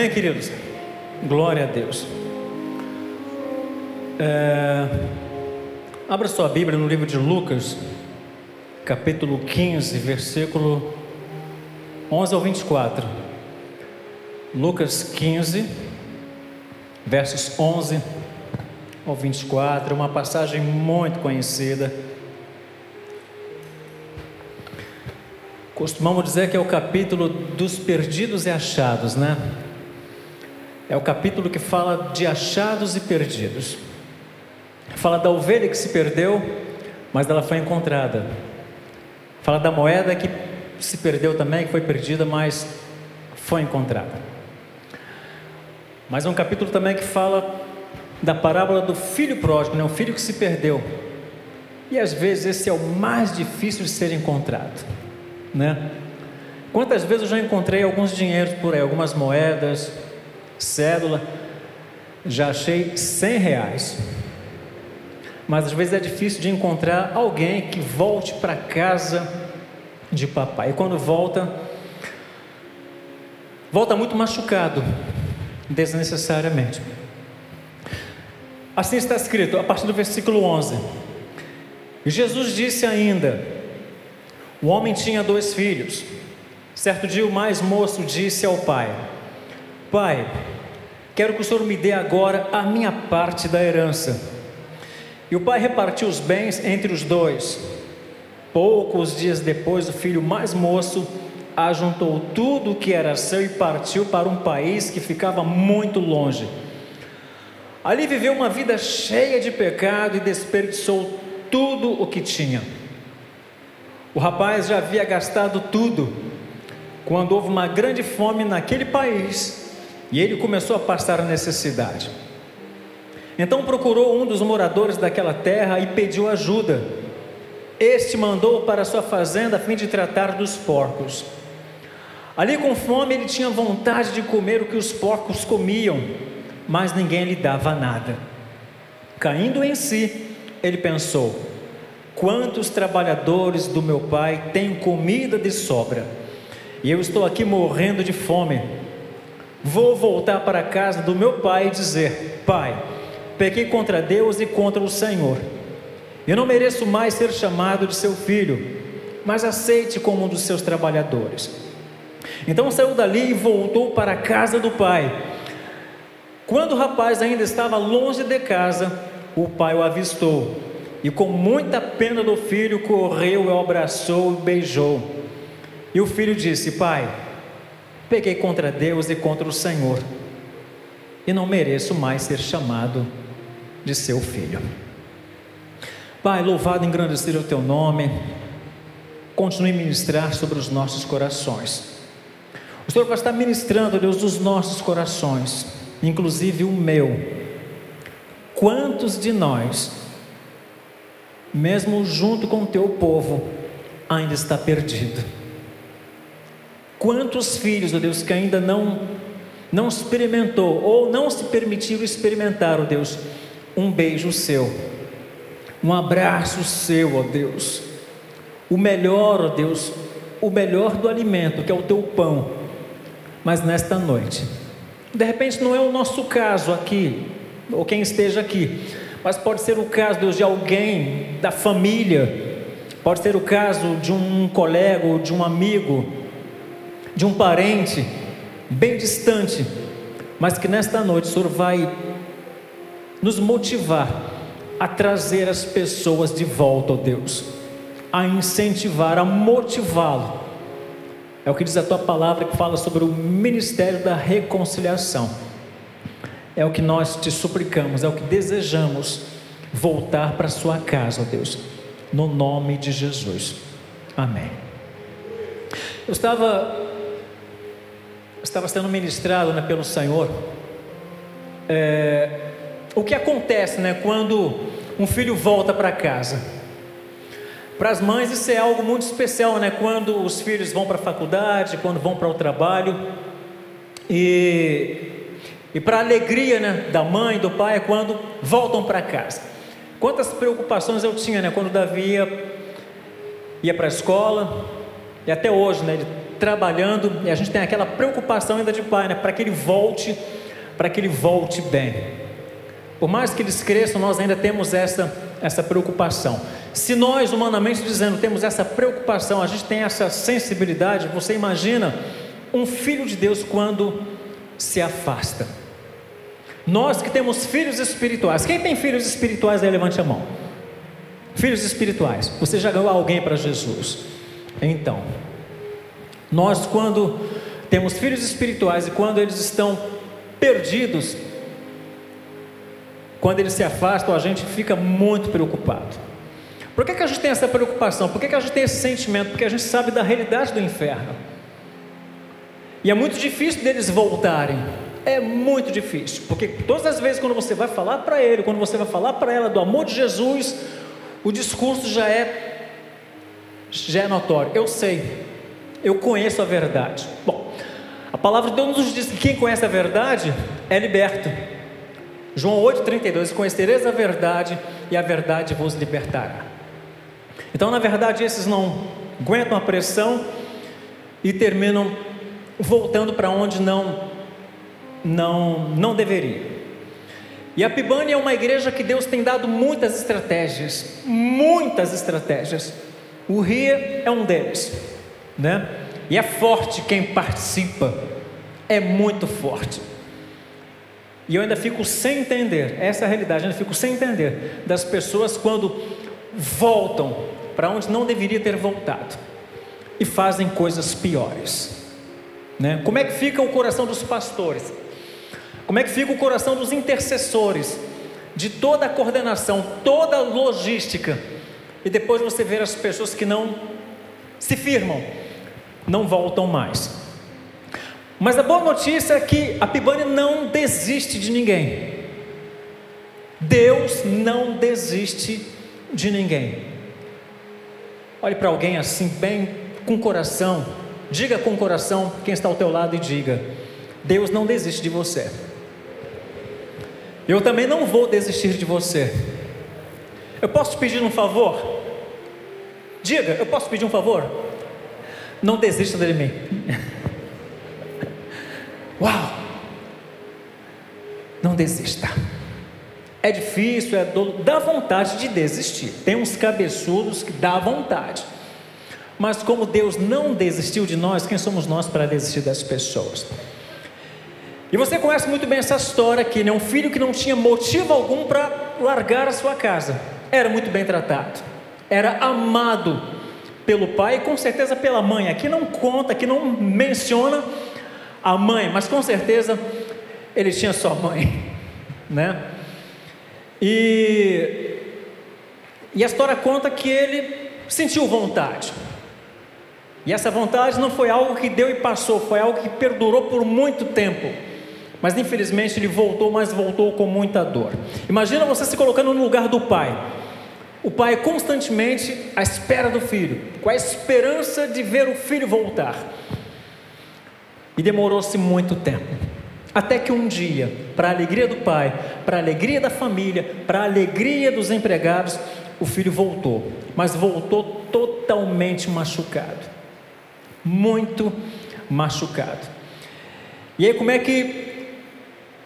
Amém, queridos? Glória a Deus. É... Abra sua Bíblia no livro de Lucas, capítulo 15, versículo 11 ao 24. Lucas 15, versos 11 ao 24, uma passagem muito conhecida. Costumamos dizer que é o capítulo dos perdidos e achados, né? É o capítulo que fala de achados e perdidos. Fala da ovelha que se perdeu, mas ela foi encontrada. Fala da moeda que se perdeu também, que foi perdida, mas foi encontrada. Mas é um capítulo também que fala da parábola do filho pródigo, né? o filho que se perdeu. E às vezes esse é o mais difícil de ser encontrado, né? Quantas vezes eu já encontrei alguns dinheiros por aí, algumas moedas, cédula, já achei cem reais. Mas às vezes é difícil de encontrar alguém que volte para casa de papai. E quando volta, volta muito machucado, desnecessariamente. Assim está escrito, a partir do versículo 11. Jesus disse ainda: O homem tinha dois filhos. Certo dia, o mais moço disse ao pai: Pai, quero que o Senhor me dê agora a minha parte da herança. E o pai repartiu os bens entre os dois. Poucos dias depois, o filho mais moço ajuntou tudo o que era seu e partiu para um país que ficava muito longe. Ali viveu uma vida cheia de pecado e desperdiçou tudo o que tinha. O rapaz já havia gastado tudo quando houve uma grande fome naquele país e ele começou a passar a necessidade. Então procurou um dos moradores daquela terra e pediu ajuda. Este mandou para sua fazenda a fim de tratar dos porcos. Ali com fome ele tinha vontade de comer o que os porcos comiam, mas ninguém lhe dava nada. Caindo em si, ele pensou: quantos trabalhadores do meu pai têm comida de sobra? E eu estou aqui morrendo de fome. Vou voltar para a casa do meu pai e dizer: Pai, pequei contra Deus e contra o Senhor. Eu não mereço mais ser chamado de seu filho, mas aceite como um dos seus trabalhadores. Então saiu dali e voltou para a casa do pai. Quando o rapaz ainda estava longe de casa, o pai o avistou e, com muita pena do filho, correu, o abraçou e beijou. E o filho disse: Pai, peguei contra Deus e contra o Senhor, e não mereço mais ser chamado de seu filho. Pai, louvado e engrandecido o teu nome, continue a ministrar sobre os nossos corações. O Senhor vai estar ministrando, Deus, os nossos corações, inclusive o meu. Quantos de nós, mesmo junto com o teu povo, ainda está perdido? Quantos filhos, ó Deus, que ainda não não experimentou ou não se permitiram experimentar, ó Deus, um beijo seu, um abraço seu, ó Deus, o melhor, ó Deus, o melhor do alimento, que é o teu pão, mas nesta noite, de repente não é o nosso caso aqui, ou quem esteja aqui, mas pode ser o caso, Deus, de alguém da família, pode ser o caso de um colega ou de um amigo, de um parente, bem distante, mas que nesta noite o Senhor vai nos motivar a trazer as pessoas de volta, ó Deus, a incentivar, a motivá-lo. É o que diz a tua palavra que fala sobre o ministério da reconciliação. É o que nós te suplicamos, é o que desejamos voltar para a sua casa, ó Deus, no nome de Jesus. Amém. Eu estava estava sendo ministrado né, pelo Senhor. É, o que acontece né, quando um filho volta para casa? Para as mães isso é algo muito especial, né? Quando os filhos vão para a faculdade, quando vão para o trabalho. E, e para a alegria né, da mãe, do pai, é quando voltam para casa. Quantas preocupações eu tinha né, quando Davi ia, ia para a escola, e até hoje, né, ele trabalhando, e a gente tem aquela preocupação ainda de pai, né? Para que ele volte, para que ele volte bem. Por mais que eles cresçam, nós ainda temos essa, essa preocupação. Se nós, humanamente dizendo, temos essa preocupação, a gente tem essa sensibilidade, você imagina um filho de Deus quando se afasta. Nós que temos filhos espirituais, quem tem filhos espirituais aí, levante a mão. Filhos espirituais, você já ganhou alguém para Jesus. Então, nós quando temos filhos espirituais e quando eles estão perdidos, quando eles se afastam, a gente fica muito preocupado. Por que, que a gente tem essa preocupação? Por que, que a gente tem esse sentimento? Porque a gente sabe da realidade do inferno. E é muito difícil deles voltarem. É muito difícil, porque todas as vezes quando você vai falar para ele, quando você vai falar para ela do amor de Jesus, o discurso já é já é notório. Eu sei, eu conheço a verdade. Bom, a palavra de Deus nos diz que quem conhece a verdade é liberto. João 8,32: Conhecereis a verdade e a verdade vos libertará. Então, na verdade, esses não aguentam a pressão e terminam voltando para onde não não não deveria. E a Pibane é uma igreja que Deus tem dado muitas estratégias, muitas estratégias. O RIA é um deles, né? E é forte quem participa, é muito forte. E eu ainda fico sem entender, essa é a realidade, eu ainda fico sem entender das pessoas quando voltam para onde não deveria ter voltado e fazem coisas piores. Né? Como é que fica o coração dos pastores? Como é que fica o coração dos intercessores? De toda a coordenação, toda a logística. E depois você vê as pessoas que não se firmam, não voltam mais. Mas a boa notícia é que a Pibane não desiste de ninguém. Deus não desiste de ninguém. Olhe para alguém assim, bem com coração, Diga com coração quem está ao teu lado e diga: Deus não desiste de você. Eu também não vou desistir de você. Eu posso te pedir um favor? Diga, eu posso pedir um favor? Não desista de mim. Uau! Não desista. É difícil, é do... dá vontade de desistir. Tem uns cabeçudos que dá vontade. Mas como Deus não desistiu de nós, quem somos nós para desistir das pessoas? E você conhece muito bem essa história aqui, né? Um filho que não tinha motivo algum para largar a sua casa. Era muito bem tratado. Era amado pelo pai e com certeza pela mãe. Aqui não conta, aqui não menciona a mãe, mas com certeza ele tinha sua mãe, né? E, e a história conta que ele sentiu vontade. E essa vontade não foi algo que deu e passou, foi algo que perdurou por muito tempo. Mas infelizmente ele voltou, mas voltou com muita dor. Imagina você se colocando no lugar do pai. O pai constantemente à espera do filho, com a esperança de ver o filho voltar. E demorou-se muito tempo. Até que um dia, para a alegria do pai, para a alegria da família, para a alegria dos empregados, o filho voltou, mas voltou totalmente machucado muito machucado. E aí, como é que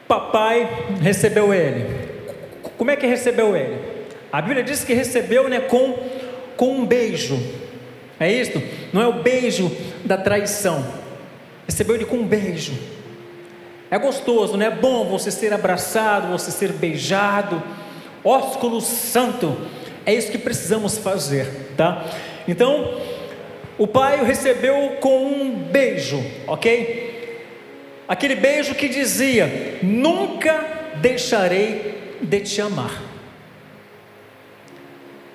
papai recebeu ele? Como é que recebeu ele? A Bíblia diz que recebeu né, com, com um beijo. É isso? Não é o beijo da traição. Recebeu ele com um beijo. É gostoso, né? É bom você ser abraçado, você ser beijado. Ósculo santo. É isso que precisamos fazer, tá? Então, o pai o recebeu com um beijo, ok? Aquele beijo que dizia: Nunca deixarei de te amar.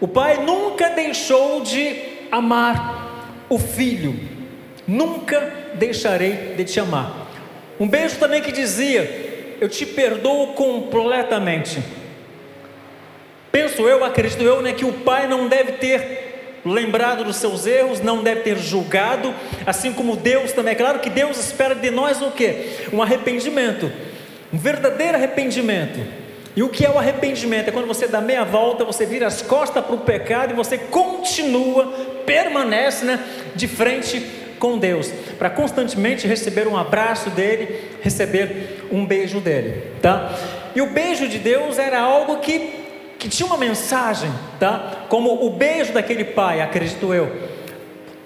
O pai nunca deixou de amar o filho, nunca deixarei de te amar. Um beijo também que dizia: Eu te perdoo completamente. Penso eu, acredito eu, né, que o pai não deve ter lembrado dos seus erros, não deve ter julgado, assim como Deus também. É claro que Deus espera de nós o que? Um arrependimento, um verdadeiro arrependimento. E o que é o arrependimento? É quando você dá meia volta, você vira as costas para o pecado e você continua, permanece né, de frente com Deus, para constantemente receber um abraço dele, receber um beijo dele, tá? E o beijo de Deus era algo que que tinha uma mensagem, tá? Como o beijo daquele pai, acredito eu,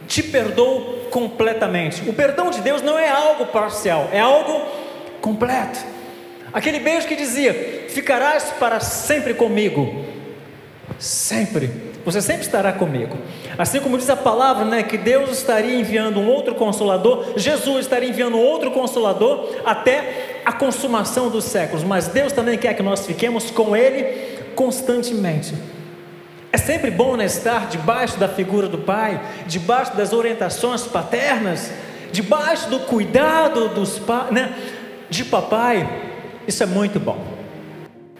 te perdoou completamente. O perdão de Deus não é algo parcial, é algo completo. Aquele beijo que dizia: Ficarás para sempre comigo. Sempre. Você sempre estará comigo. Assim como diz a palavra, né, que Deus estaria enviando um outro consolador, Jesus estaria enviando outro consolador até a consumação dos séculos. Mas Deus também quer que nós fiquemos com Ele constantemente. É sempre bom né, estar debaixo da figura do Pai, debaixo das orientações paternas, debaixo do cuidado dos né, de papai. Isso é muito bom.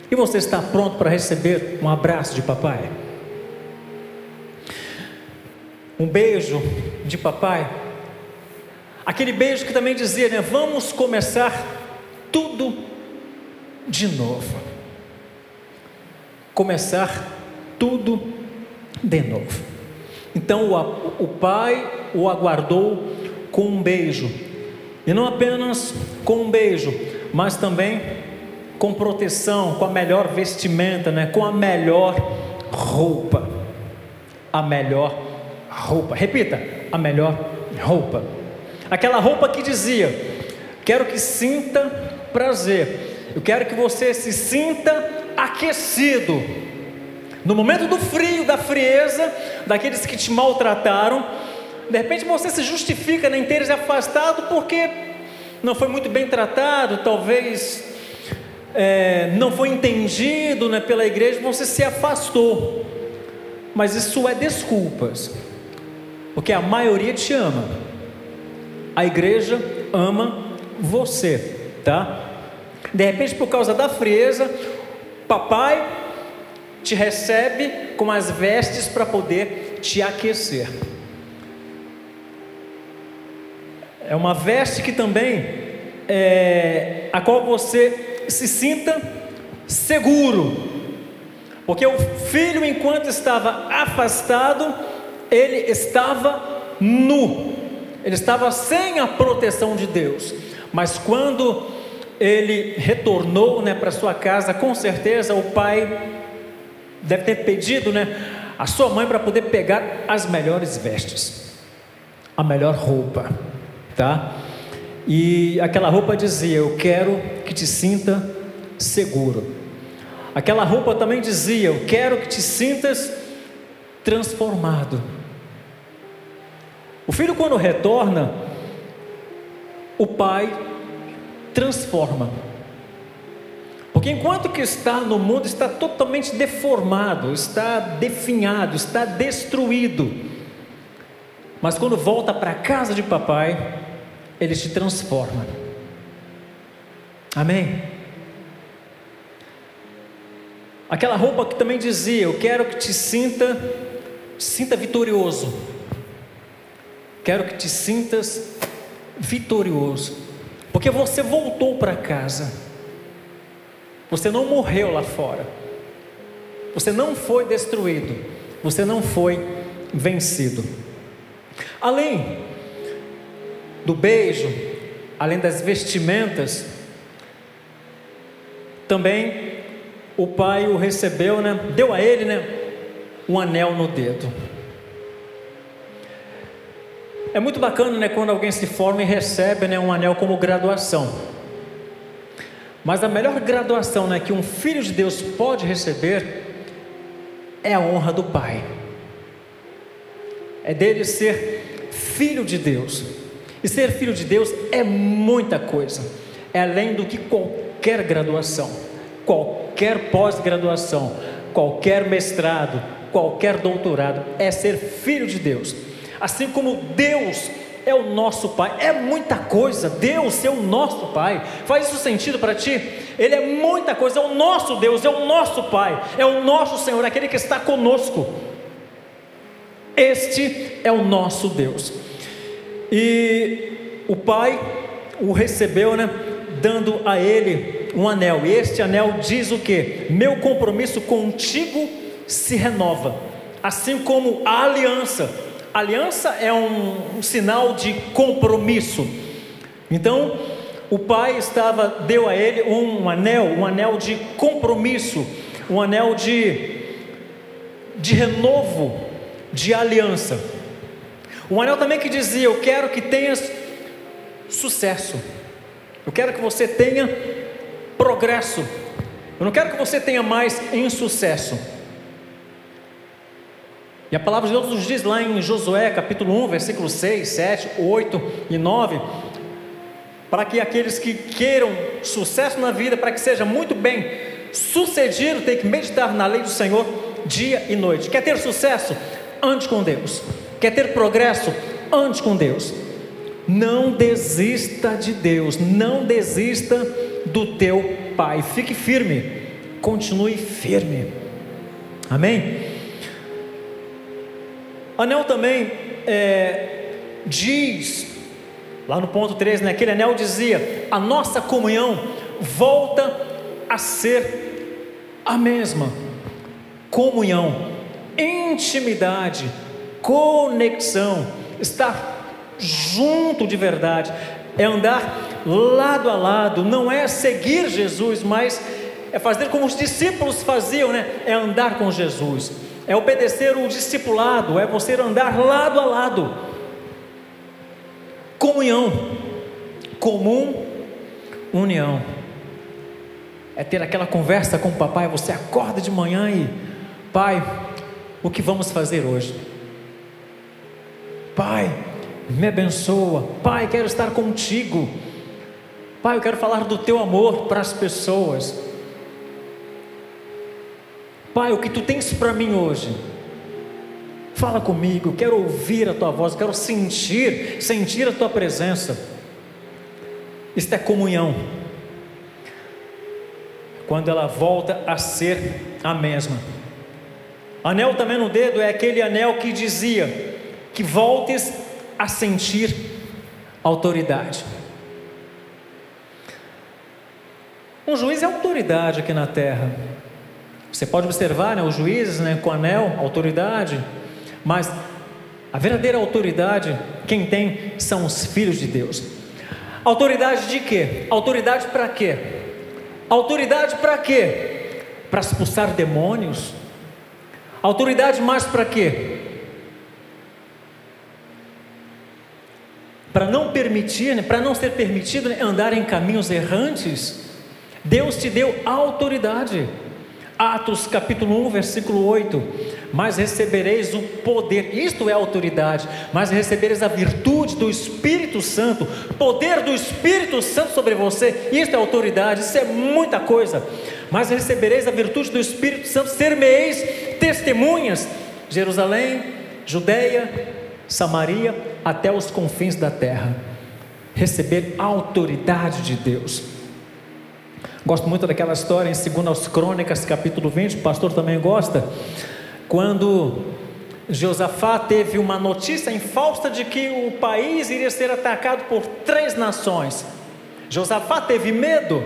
E você está pronto para receber um abraço de papai? Um beijo de papai? Aquele beijo que também dizia, né? Vamos começar tudo de novo. Começar tudo de novo. Então o, o pai o aguardou com um beijo, e não apenas com um beijo, mas também com proteção, com a melhor vestimenta, né? com a melhor roupa. A melhor roupa. Repita, a melhor roupa. Aquela roupa que dizia: Quero que sinta prazer, eu quero que você se sinta aquecido no momento do frio, da frieza, daqueles que te maltrataram, de repente você se justifica nem teres afastado porque não foi muito bem tratado, talvez é, não foi entendido né, pela igreja, você se afastou. Mas isso é desculpas, porque a maioria te ama, a igreja ama você, tá? De repente, por causa da frieza, papai te recebe com as vestes para poder te aquecer. É uma veste que também é, a qual você se sinta seguro, porque o filho, enquanto estava afastado, ele estava nu, ele estava sem a proteção de Deus, mas quando ele retornou né, para sua casa, com certeza o pai deve ter pedido, né, a sua mãe para poder pegar as melhores vestes, a melhor roupa, tá? E aquela roupa dizia: Eu quero que te sinta seguro. Aquela roupa também dizia: Eu quero que te sintas transformado. O filho, quando retorna, o pai transforma. Porque enquanto que está no mundo, está totalmente deformado, está definhado, está destruído. Mas quando volta para a casa de papai, ele te transforma. Amém? Aquela roupa que também dizia: Eu quero que te sinta, sinta vitorioso. Quero que te sintas vitorioso. Porque você voltou para casa. Você não morreu lá fora. Você não foi destruído. Você não foi vencido. Além do beijo, além das vestimentas, também o pai o recebeu, né? Deu a ele, né? Um anel no dedo. É muito bacana, né? Quando alguém se forma e recebe, né? Um anel como graduação. Mas a melhor graduação né, que um filho de Deus pode receber é a honra do Pai. É dele ser filho de Deus. E ser filho de Deus é muita coisa. É além do que qualquer graduação, qualquer pós-graduação, qualquer mestrado, qualquer doutorado. É ser filho de Deus. Assim como Deus é o nosso Pai. É muita coisa. Deus ser o nosso Pai. Faz isso sentido para ti? Ele é muita coisa. É o nosso Deus, é o nosso Pai, é o nosso Senhor, aquele que está conosco. Este é o nosso Deus. E o Pai o recebeu, né? Dando a ele um anel. E este anel diz o que? Meu compromisso contigo se renova. Assim como a aliança Aliança é um, um sinal de compromisso. Então, o pai estava deu a ele um anel, um anel de compromisso, um anel de de renovo, de aliança. Um anel também que dizia: Eu quero que tenhas sucesso, eu quero que você tenha progresso, eu não quero que você tenha mais insucesso. E a palavra de Deus nos diz lá em Josué capítulo 1, versículos 6, 7, 8 e 9, para que aqueles que queiram sucesso na vida, para que seja muito bem sucedido, tem que meditar na lei do Senhor dia e noite. Quer ter sucesso? Ande com Deus. Quer ter progresso? Ande com Deus. Não desista de Deus, não desista do teu Pai. Fique firme, continue firme. Amém? Anel também é, diz, lá no ponto 13, naquele né, anel dizia: a nossa comunhão volta a ser a mesma comunhão, intimidade, conexão, estar junto de verdade, é andar lado a lado, não é seguir Jesus, mas é fazer como os discípulos faziam, né? É andar com Jesus, é obedecer o discipulado, é você andar lado a lado. Comunhão, comum, união. É ter aquela conversa com o papai, você acorda de manhã e Pai, o que vamos fazer hoje? Pai, me abençoa. Pai, quero estar contigo. Pai, eu quero falar do teu amor para as pessoas. Pai, o que tu tens para mim hoje? Fala comigo, quero ouvir a tua voz, quero sentir, sentir a tua presença. Isto é comunhão. Quando ela volta a ser a mesma. Anel também no dedo é aquele anel que dizia que voltes a sentir autoridade. Um juiz é autoridade aqui na terra. Você pode observar, né, os juízes né, com anel, autoridade, mas a verdadeira autoridade, quem tem, são os filhos de Deus. Autoridade de quê? Autoridade para quê? Autoridade para quê? Para expulsar demônios, Autoridade mais para quê? Para não permitir, né, para não ser permitido né, andar em caminhos errantes. Deus te deu autoridade. Atos capítulo 1, versículo 8: Mas recebereis o poder, isto é autoridade, mas recebereis a virtude do Espírito Santo, poder do Espírito Santo sobre você, isto é autoridade, isso é muita coisa. Mas recebereis a virtude do Espírito Santo, ser-me-eis testemunhas, Jerusalém, Judeia, Samaria, até os confins da terra. Receber a autoridade de Deus. Gosto muito daquela história em 2 Crônicas, capítulo 20, o pastor também gosta, quando Josafá teve uma notícia infausta de que o país iria ser atacado por três nações. Josafá teve medo,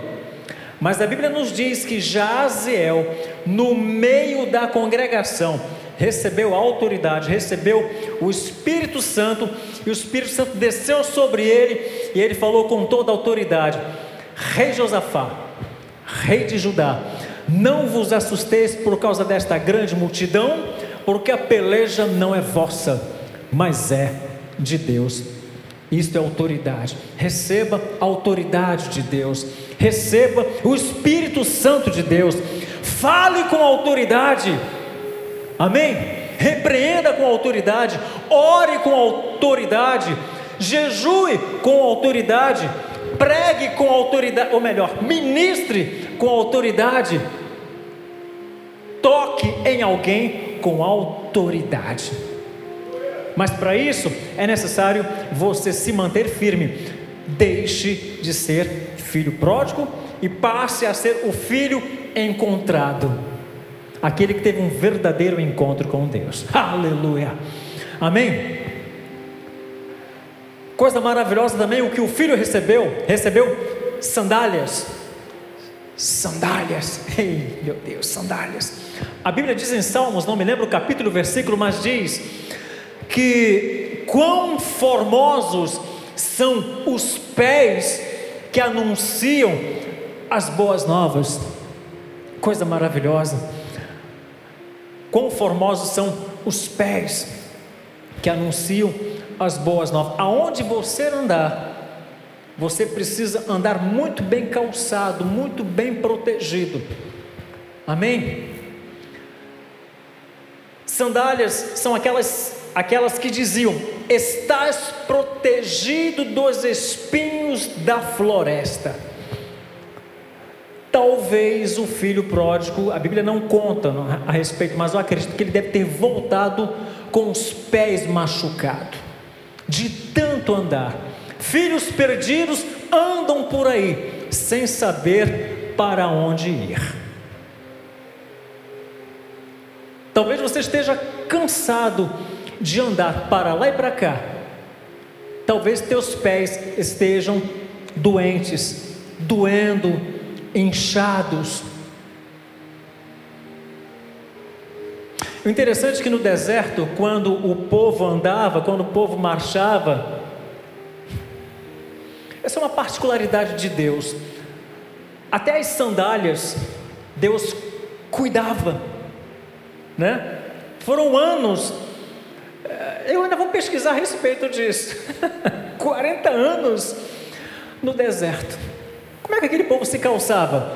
mas a Bíblia nos diz que Jaziel, no meio da congregação, recebeu a autoridade, recebeu o Espírito Santo, e o Espírito Santo desceu sobre ele, e ele falou com toda a autoridade: Rei Josafá, rei de Judá, não vos assusteis por causa desta grande multidão, porque a peleja não é vossa, mas é de Deus. Isto é autoridade. Receba a autoridade de Deus. Receba o Espírito Santo de Deus. Fale com autoridade. Amém? Repreenda com autoridade. Ore com autoridade. Jejue com autoridade pregue com autoridade, ou melhor, ministre com autoridade, toque em alguém com autoridade. Mas para isso é necessário você se manter firme. Deixe de ser filho pródigo e passe a ser o filho encontrado. Aquele que teve um verdadeiro encontro com Deus. Aleluia. Amém. Coisa maravilhosa também, o que o filho recebeu, recebeu sandálias. Sandálias, ei meu Deus, sandálias. A Bíblia diz em Salmos, não me lembro o capítulo, o versículo, mas diz que quão formosos são os pés que anunciam as boas novas. Coisa maravilhosa. Quão formosos são os pés que anunciam as boas novas. Aonde você andar, você precisa andar muito bem calçado, muito bem protegido. Amém? Sandálias são aquelas aquelas que diziam: "Estás protegido dos espinhos da floresta". Talvez o filho pródigo, a Bíblia não conta a respeito, mas eu acredito que ele deve ter voltado com os pés machucados, de tanto andar. Filhos perdidos andam por aí, sem saber para onde ir. Talvez você esteja cansado de andar para lá e para cá. Talvez teus pés estejam doentes, doendo, inchados. O interessante é que no deserto, quando o povo andava, quando o povo marchava, essa é uma particularidade de Deus. Até as sandálias, Deus cuidava, né? Foram anos, eh, eu ainda vou pesquisar a respeito disso. 40 anos no deserto. Como é que aquele povo se calçava?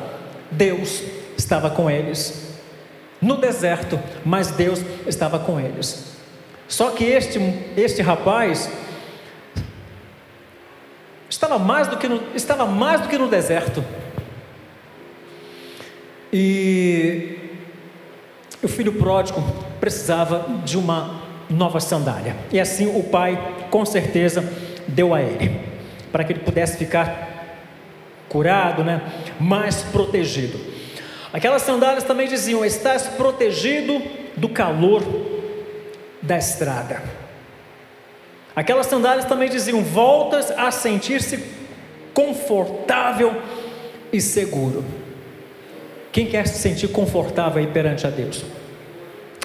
Deus estava com eles no deserto, mas Deus estava com eles. Só que este, este rapaz estava mais do que no, estava mais do que no deserto. E o filho pródigo precisava de uma nova sandália. E assim o pai, com certeza, deu a ele, para que ele pudesse ficar curado, né? mais protegido. Aquelas sandálias também diziam: Estás protegido do calor da estrada. Aquelas sandálias também diziam: Voltas a sentir-se confortável e seguro. Quem quer se sentir confortável aí perante a Deus?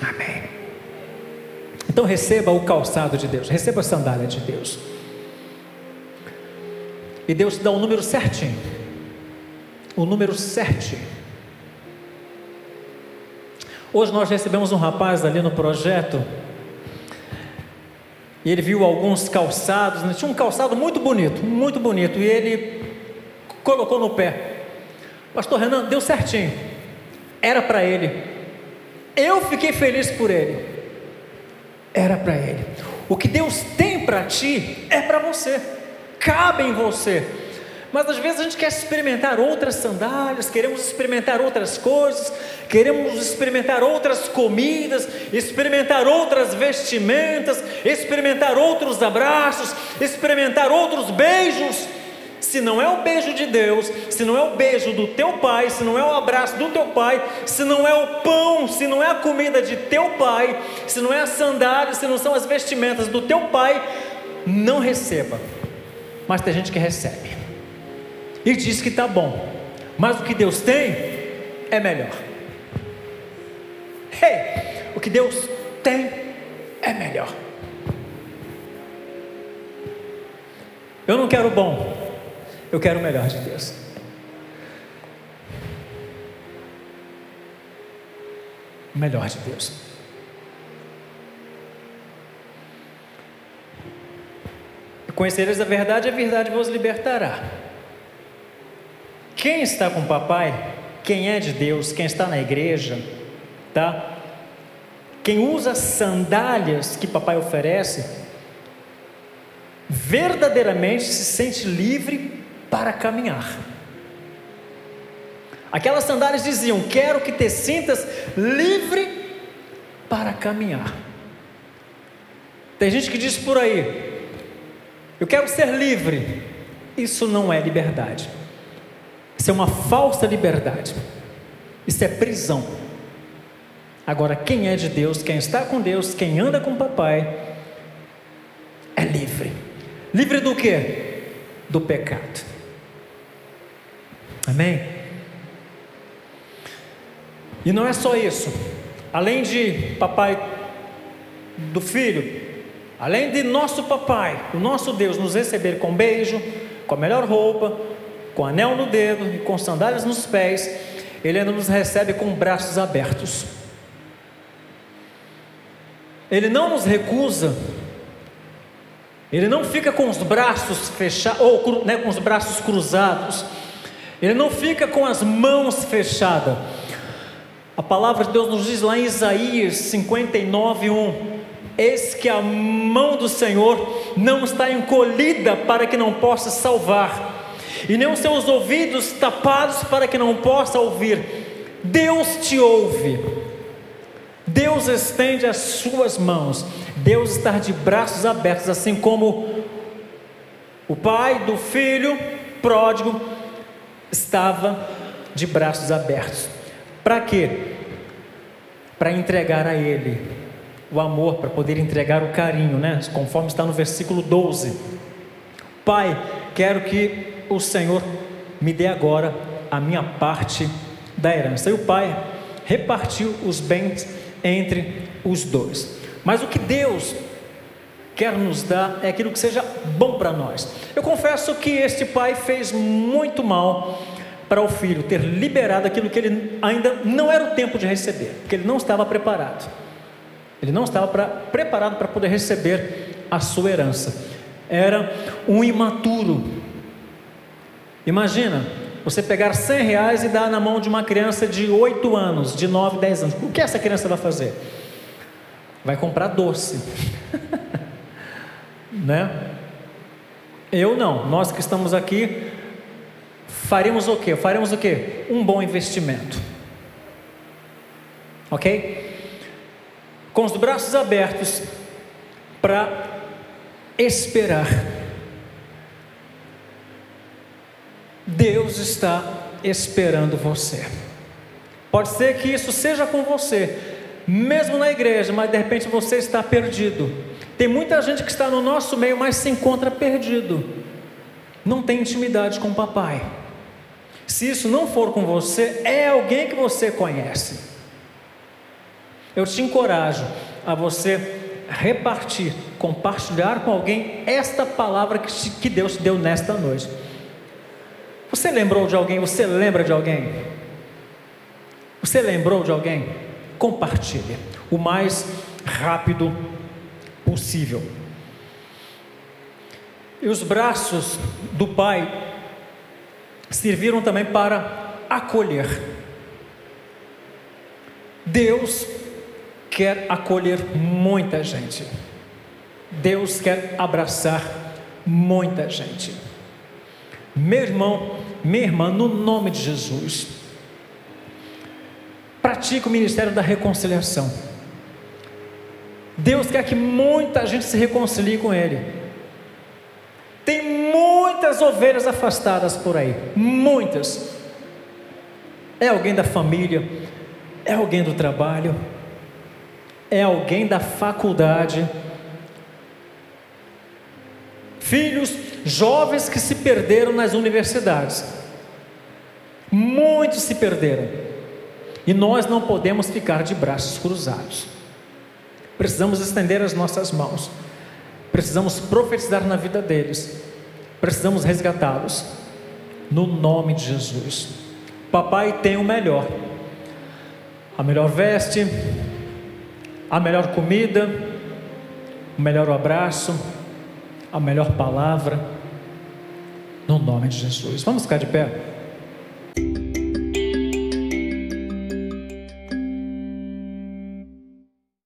Amém. Então receba o calçado de Deus, receba a sandália de Deus. E Deus te dá o número certinho. O número certinho. Hoje nós recebemos um rapaz ali no projeto. E ele viu alguns calçados, né? tinha um calçado muito bonito, muito bonito, e ele colocou no pé. Pastor Renan, deu certinho. Era para ele. Eu fiquei feliz por ele. Era para ele. O que Deus tem para ti é para você cabe em você. Mas às vezes a gente quer experimentar outras sandálias, queremos experimentar outras coisas, queremos experimentar outras comidas, experimentar outras vestimentas, experimentar outros abraços, experimentar outros beijos. Se não é o beijo de Deus, se não é o beijo do teu pai, se não é o abraço do teu pai, se não é o pão, se não é a comida de teu pai, se não é a sandália, se não são as vestimentas do teu pai, não receba mas tem gente que recebe e diz que está bom, mas o que Deus tem é melhor. Hey, o que Deus tem é melhor. Eu não quero o bom, eu quero o melhor de Deus. O melhor de Deus. Conhecereis a verdade, a verdade vos libertará. Quem está com o papai, quem é de Deus, quem está na igreja, tá? Quem usa sandálias que papai oferece, verdadeiramente se sente livre para caminhar. Aquelas sandálias diziam: Quero que te sintas livre para caminhar. Tem gente que diz por aí: eu quero ser livre. Isso não é liberdade. Isso é uma falsa liberdade. Isso é prisão. Agora, quem é de Deus, quem está com Deus, quem anda com o papai, é livre. Livre do que? Do pecado. Amém? E não é só isso. Além de papai do filho, Além de nosso papai, o nosso Deus, nos receber com beijo, com a melhor roupa, com anel no dedo e com sandálias nos pés, Ele ainda nos recebe com braços abertos. Ele não nos recusa, Ele não fica com os braços fechados, ou né, com os braços cruzados, Ele não fica com as mãos fechadas. A palavra de Deus nos diz lá em Isaías 59, 1: Eis que a mão do Senhor não está encolhida para que não possa salvar, e nem os seus ouvidos tapados para que não possa ouvir. Deus te ouve, Deus estende as suas mãos, Deus está de braços abertos, assim como o pai do filho pródigo estava de braços abertos. Para quê? Para entregar a ele o amor, para poder entregar o carinho, né? Conforme está no versículo 12. Pai, quero que o Senhor me dê agora a minha parte da herança. E o pai repartiu os bens entre os dois. Mas o que Deus quer nos dar é aquilo que seja bom para nós. Eu confesso que este pai fez muito mal para o filho ter liberado aquilo que ele ainda não era o tempo de receber, porque ele não estava preparado. Ele não estava pra, preparado para poder receber a sua herança. Era um imaturo. Imagina, você pegar 100 reais e dar na mão de uma criança de 8 anos, de 9, 10 anos. O que essa criança vai fazer? Vai comprar doce. né? Eu não. Nós que estamos aqui faríamos o quê? Faremos o quê? Um bom investimento. OK? com os braços abertos para esperar. Deus está esperando você. Pode ser que isso seja com você, mesmo na igreja, mas de repente você está perdido. Tem muita gente que está no nosso meio, mas se encontra perdido. Não tem intimidade com o papai. Se isso não for com você, é alguém que você conhece. Eu te encorajo a você repartir, compartilhar com alguém esta palavra que, que Deus te deu nesta noite. Você lembrou de alguém? Você lembra de alguém? Você lembrou de alguém? Compartilhe o mais rápido possível. E os braços do Pai serviram também para acolher. Deus quer acolher muita gente. Deus quer abraçar muita gente. Meu irmão, minha irmã, no nome de Jesus, pratique o ministério da reconciliação. Deus quer que muita gente se reconcilie com Ele. Tem muitas ovelhas afastadas por aí, muitas. É alguém da família, é alguém do trabalho, é alguém da faculdade. Filhos jovens que se perderam nas universidades. Muitos se perderam. E nós não podemos ficar de braços cruzados. Precisamos estender as nossas mãos. Precisamos profetizar na vida deles. Precisamos resgatá-los. No nome de Jesus. Papai tem o melhor. A melhor veste, a melhor comida, o melhor abraço, a melhor palavra, no nome de Jesus. Vamos ficar de pé.